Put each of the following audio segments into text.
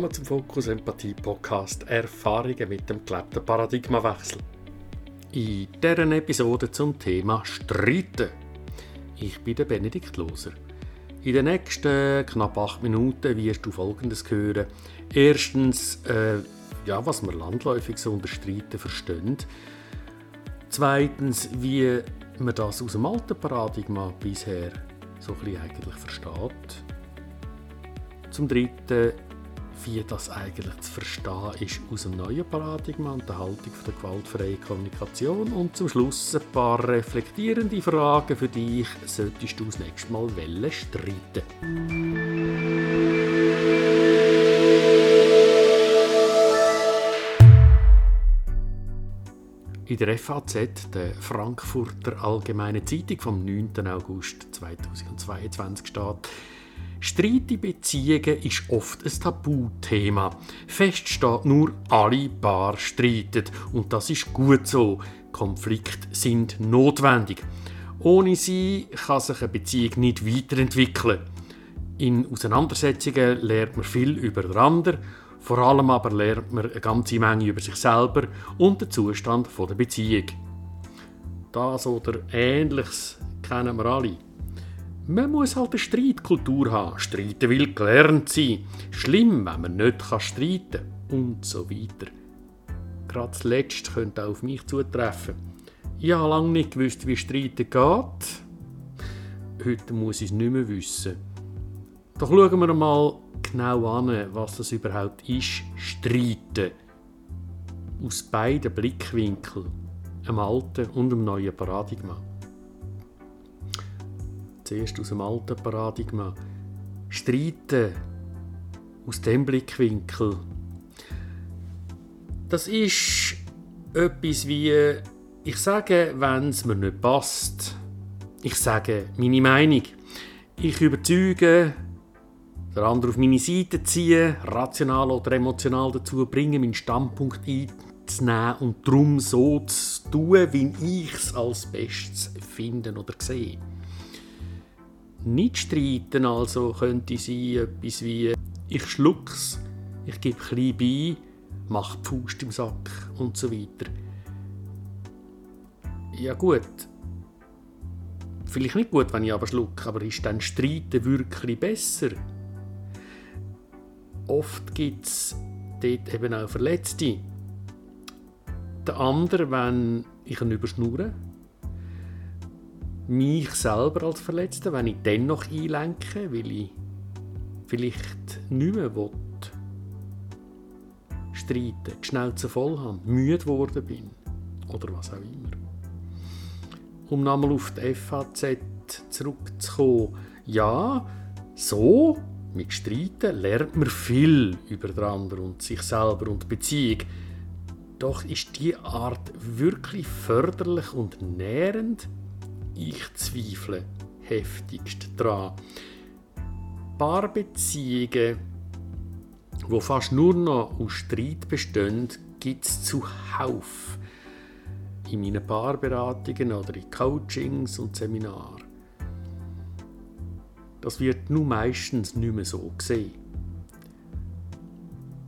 Willkommen zum Fokus Empathie Podcast Erfahrungen mit dem gelebten Paradigmawechsel. In dieser Episode zum Thema Streiten. Ich bin der Benedikt Loser. In den nächsten knapp acht Minuten wirst du Folgendes hören. Erstens, äh, ja, was man landläufig so unter Streiten versteht. Zweitens, wie man das aus dem alten Paradigma bisher so ein bisschen eigentlich versteht. Zum Dritten, wie das eigentlich zu verstehen ist aus dem neuen Paradigma und der Haltung der gewaltfreien Kommunikation. Und zum Schluss ein paar reflektierende Fragen für dich, solltest du das nächste Mal streiten In der FAZ, der Frankfurter Allgemeine Zeitung vom 9. August 2022 steht, Streit Beziehungen ist oft ein Tabuthema. Fest steht nur, alle Paar streiten. Und das ist gut so. Konflikte sind notwendig. Ohne sie kann sich eine Beziehung nicht weiterentwickeln. In Auseinandersetzungen lernt man viel über den anderen, vor allem aber lernt man eine ganze Menge über sich selber und den Zustand der Beziehung. Das oder Ähnliches kennen wir alle. Man muss halt eine Streitkultur haben. Streiten will gelernt sein. Schlimm, wenn man nicht streiten kann. Und so weiter. Gerade das Letzte könnte auch auf mich zutreffen. Ich habe lange nicht gewusst, wie Streiten geht. Heute muss ich es nicht mehr wissen. Doch schauen wir mal genau an, was das überhaupt ist. Streiten. Aus beiden Blickwinkeln. Im alten und im neuen Paradigma zuerst aus dem alten Paradigma. Streiten aus dem Blickwinkel. Das ist etwas wie, ich sage, wenn es mir nicht passt. Ich sage meine Meinung. Ich überzeuge, der andere auf meine Seite ziehen, rational oder emotional dazu bringen, meinen Standpunkt einzunehmen und darum so zu tun, wie ich es als Bestes finde oder sehe nicht streiten, also könnte sein etwas wie ich schluck's, ich gebe klein bei, mach die Faust im Sack und so weiter. Ja gut, vielleicht nicht gut, wenn ich aber schlucke, aber ist dann Streiten wirklich besser? Oft gibt es dort eben auch Verletzte. Der andere, wenn ich ihn überschnurre, mich selber als Verletzter, wenn ich dennoch einlenke, weil ich vielleicht nicht mehr will, streiten, die Schnauze voll habe, müde geworden bin oder was auch immer. Um nochmal auf die FAZ zurückzukommen, ja, so mit Streiten lernt man viel über den anderen und sich selber und die Beziehung. Doch ist die Art wirklich förderlich und nährend? Ich zweifle heftigst daran. Paarbeziehungen, wo fast nur noch aus Streit bestehen, gibt es zuhauf. In meinen Paarberatungen oder in Coachings und Seminaren. Das wird nun meistens nicht mehr so gesehen.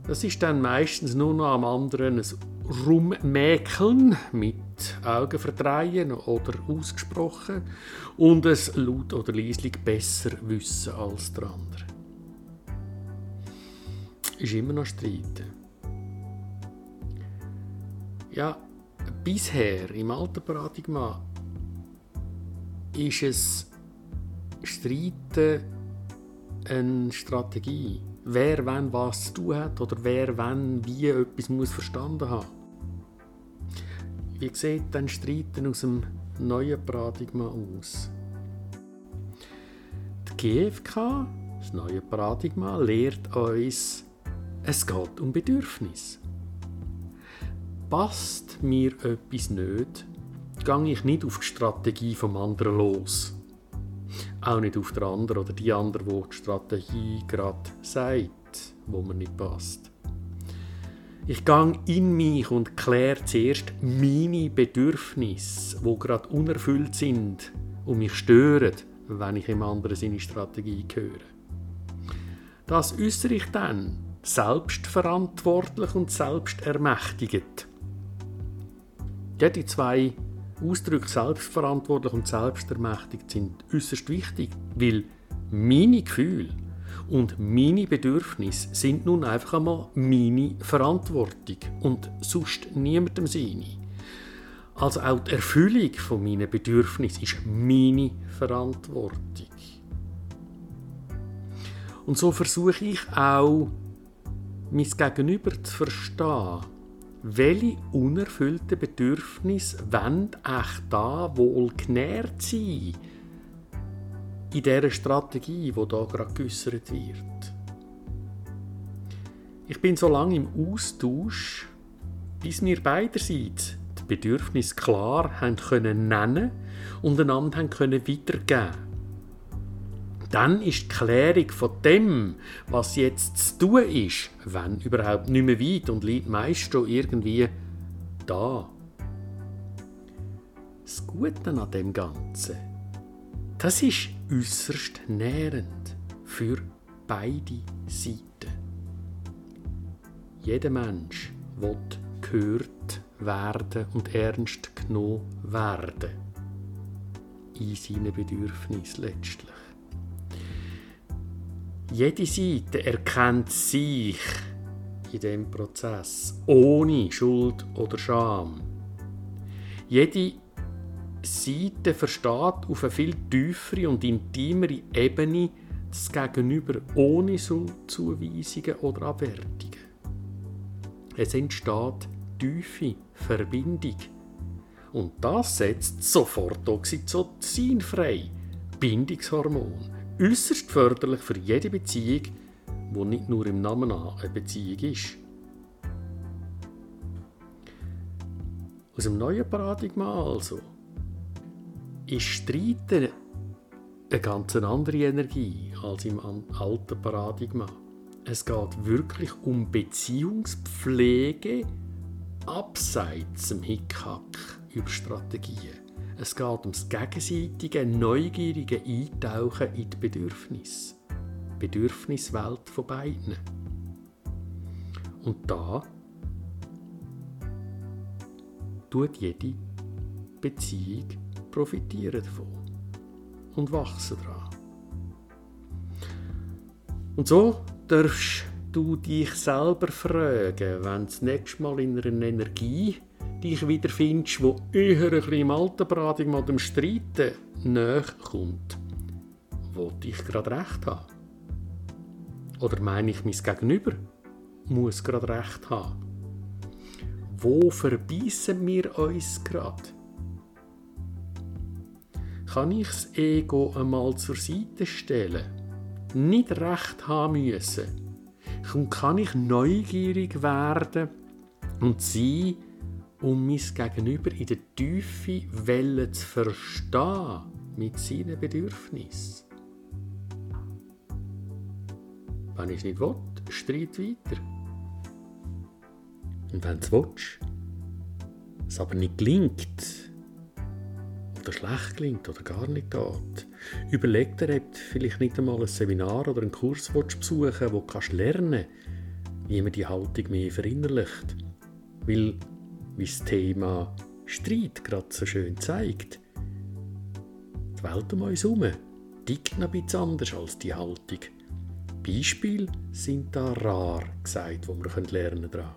Das ist dann meistens nur noch am anderen ein Rummäkeln mit Augen verdrehen oder ausgesprochen und es laut oder leislich besser wissen als der andere. Ist immer noch streiten. Ja, bisher im alten Paradigma ist es Streiten eine Strategie. Wer wann was zu tun hat oder wer wann wie etwas muss verstanden haben wie sieht dann Streiten aus dem neuen Paradigma aus? Die GfK, das neue Paradigma, lehrt uns, es geht um Bedürfnis. Passt mir etwas nicht, gehe ich nicht auf die Strategie vom anderen los. Auch nicht auf der andere oder die andere, wo die Strategie gerade sagt, wo mir nicht passt. Ich gehe in mich und kläre zuerst meine Bedürfnisse, die gerade unerfüllt sind und mich stören, wenn ich im anderen seine Strategie höre. Das äußere ich dann selbstverantwortlich und selbstermächtigend. Ja, die zwei Ausdrücke selbstverantwortlich und selbstermächtigt sind äußerst wichtig, weil meine Gefühle und meine Bedürfnisse sind nun einfach einmal meine Verantwortung und sonst niemandem seine. Also auch die Erfüllung von meinen Bedürfnissen ist meine Verantwortung. Und so versuche ich auch, mein Gegenüber zu verstehen. Welche unerfüllten Bedürfnisse wollen echt da wohl genährt sein? In dieser Strategie, die hier gerade geäussert wird. Ich bin so lange im Austausch, bis wir beiderseits die Bedürfnisse klar haben können nennen und einander haben können weitergeben dann ist die Klärung von dem, was jetzt zu tun ist, wenn überhaupt nicht mehr weit und liegt meist schon irgendwie da. Das Gute an dem Ganzen, das ist äußerst nährend für beide Seiten. Jeder Mensch will gehört werden und ernst genommen werden in seinen Bedürfnissen letztlich. Jede Seite erkennt sich in dem Prozess ohne Schuld oder Scham. Jede Seite versteht auf eine viel tiefere und intimere Ebene das Gegenüber ohne Schuldzuweisungen oder Abwertungen. Es entsteht tiefe Verbindung. Und das setzt sofort Oxytocin frei, Bindungshormon äußerst förderlich für jede Beziehung, die nicht nur im Namen an eine Beziehung ist. Aus dem neuen Paradigma also ist Streiten eine ganz andere Energie als im alten Paradigma. Es geht wirklich um Beziehungspflege abseits dem Hickhack über Strategien. Es geht ums gegenseitige, neugierige Eintauchen in die Bedürfnisse. Bedürfniswelt von beiden. Und da tut jede Beziehung profitieren davon und wachsen daran. Und so darfst du dich selber fragen, wenn du das nächste Mal in einer Energie dich wiederfindest, wo eher ein im alten Paradigma dem Streiten näher kommt, wo ich gerade recht habe. Oder meine ich, mein Gegenüber muss gerade recht haben. Wo verbeissen wir uns gerade? Kann ich das Ego einmal zur Seite stellen? Nicht recht haben müssen? Und kann ich neugierig werden und sein, um mein Gegenüber in der Tiefe Welle zu verstehen mit seinen Bedürfnissen. Wenn ich es nicht will, streit weiter. Und wenn es willst, es aber nicht gelingt, oder schlecht gelingt oder gar nicht geht, überleg dir, ob vielleicht nicht einmal ein Seminar oder einen Kurs besuchen wo du lernen kannst, wie man die Haltung mehr verinnerlicht. Weil wie das Thema Streit gerade so schön zeigt. Die Welt um uns herum tickt noch bisschen anders als die Haltung. Beispiele sind da rar gesagt, wo wir lernen daran.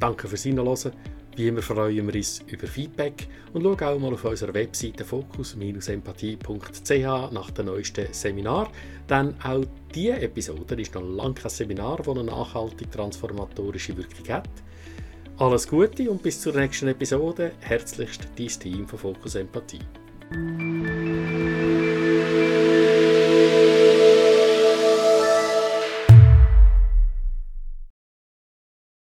Danke fürs Hinhören. Wie immer freuen wir uns über Feedback und schauen auch mal auf unserer Webseite fokus-empathie.ch nach dem neuesten Seminar. Denn auch diese Episode ist noch lange kein Seminar, das eine nachhaltig transformatorische Wirkung hat. Alles Gute und bis zur nächsten Episode. Herzlichst dein Team von Fokus Empathie.